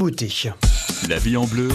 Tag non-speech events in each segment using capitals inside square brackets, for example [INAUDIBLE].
beauté. La vie en bleu,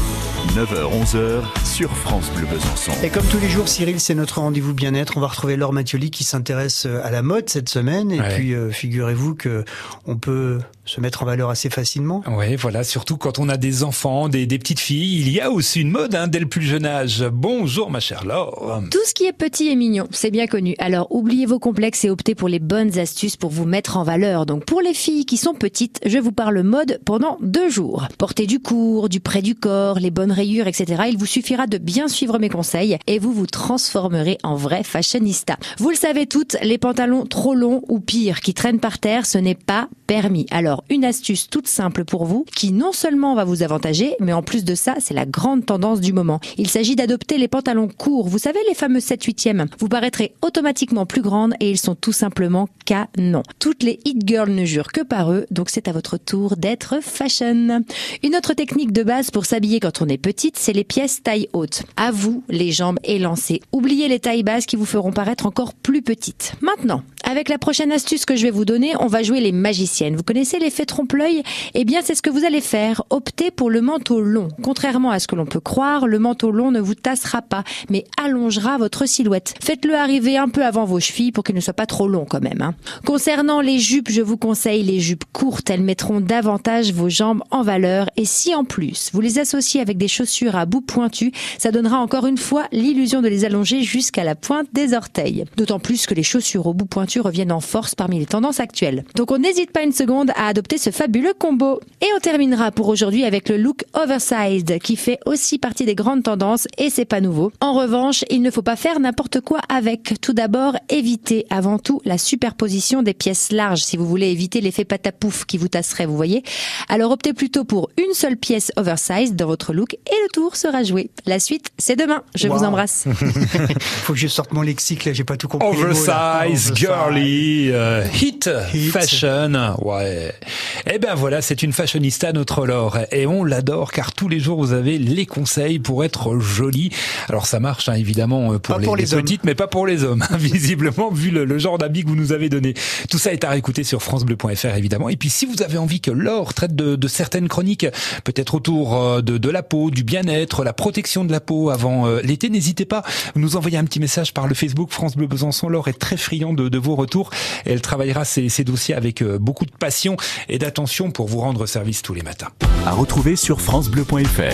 9h-11h sur France Bleu Besançon. Et comme tous les jours, Cyril, c'est notre rendez-vous bien-être. On va retrouver Laure Mathioli qui s'intéresse à la mode cette semaine. Et Ouais. puis, euh, figurez-vous que on peut se mettre en valeur assez facilement. Ouais, voilà, surtout quand on a des enfants, des, des petites filles, il y a aussi une mode hein, dès le plus jeune âge. Bonjour ma chère Laure. Tout ce qui est petit et mignon, c'est bien connu. Alors oubliez vos complexes et optez pour les bonnes astuces pour vous mettre en valeur. Donc pour les filles qui sont petites, je vous parle mode pendant deux jours. Portez du court, du près du corps, les bonnes rayures, etc. Il vous suffira de bien suivre mes conseils et vous vous transformerez en vrai fashionista. Vous le savez toutes, les pantalons trop longs ou pire qui traînent par terre, ce n'est pas permis. Alors une astuce toute simple pour vous qui non seulement va vous avantager, mais en plus de ça, c'est la grande tendance du moment. Il s'agit d'adopter les pantalons courts. Vous savez, les fameux 7 8 e Vous paraîtrez automatiquement plus grande et ils sont tout simplement canon. Toutes les hit girls ne jurent que par eux, donc c'est à votre tour d'être fashion. Une autre technique de base pour s'habiller quand on est petite, c'est les pièces taille haute. À vous, les jambes élancées. Oubliez les tailles basses qui vous feront paraître encore plus petites. Maintenant, avec la prochaine astuce que je vais vous donner, on va jouer les magiciennes. Vous connaissez l'effet trompe-l'œil? Eh bien, c'est ce que vous allez faire. Optez pour le manteau long. Contrairement à ce que l'on peut croire, le manteau long ne vous tassera pas, mais allongera votre silhouette. Faites-le arriver un peu avant vos chevilles pour qu'il ne soit pas trop long quand même. hein. Concernant les jupes, je vous conseille les jupes courtes. Elles mettront davantage vos jambes en valeur. Et si en plus vous les associez avec des chaussures à bout pointu, ça donnera encore une fois l'illusion de les allonger jusqu'à la pointe des orteils. D'autant plus que les chaussures au bout pointu reviennent en force parmi les tendances actuelles. Donc on n'hésite pas une seconde à adopter ce fabuleux combo. Et on terminera pour aujourd'hui avec le look oversized qui fait aussi partie des grandes tendances et c'est pas nouveau. En revanche, il ne faut pas faire n'importe quoi avec. Tout d'abord, évitez avant tout la superposition des pièces larges si vous voulez éviter l'effet patapouf qui vous tasserait, vous voyez. Alors optez plutôt pour une seule pièce oversized dans votre look et le tour sera joué. La suite, c'est demain. Je vous embrasse. [LAUGHS] Faut que je sorte mon lexique là, j'ai pas tout compris. Oversize, Oversize. Girly, euh, hit, Hit. fashion, ouais. Eh ben voilà, c'est une fashionista notre Laure et on l'adore car tous les jours vous avez les conseils pour être jolie. Alors ça marche hein, évidemment euh, pour Pas les, pour les les hommes. petites, mais pas pour les hommes. hein, [LAUGHS] visiblement vu le, le genre d'habits que vous nous avez donné. Tout ça est à réécouter sur francebleu.fr évidemment. Et puis si vous avez envie que Laure traite de, de certaines chroniques, peut-être autour euh, de, de la peau, du bien-être, la protection de la peau avant euh, l'été, n'hésitez pas. Vous nous envoyez un petit message par le Facebook France Bleu Besançon. Laure est très friande de, de vos retours. Et elle travaillera ces dossiers avec euh, beaucoup de passion et d'attention pour vous rendre service tous les matins. À retrouver sur FranceBleu.fr.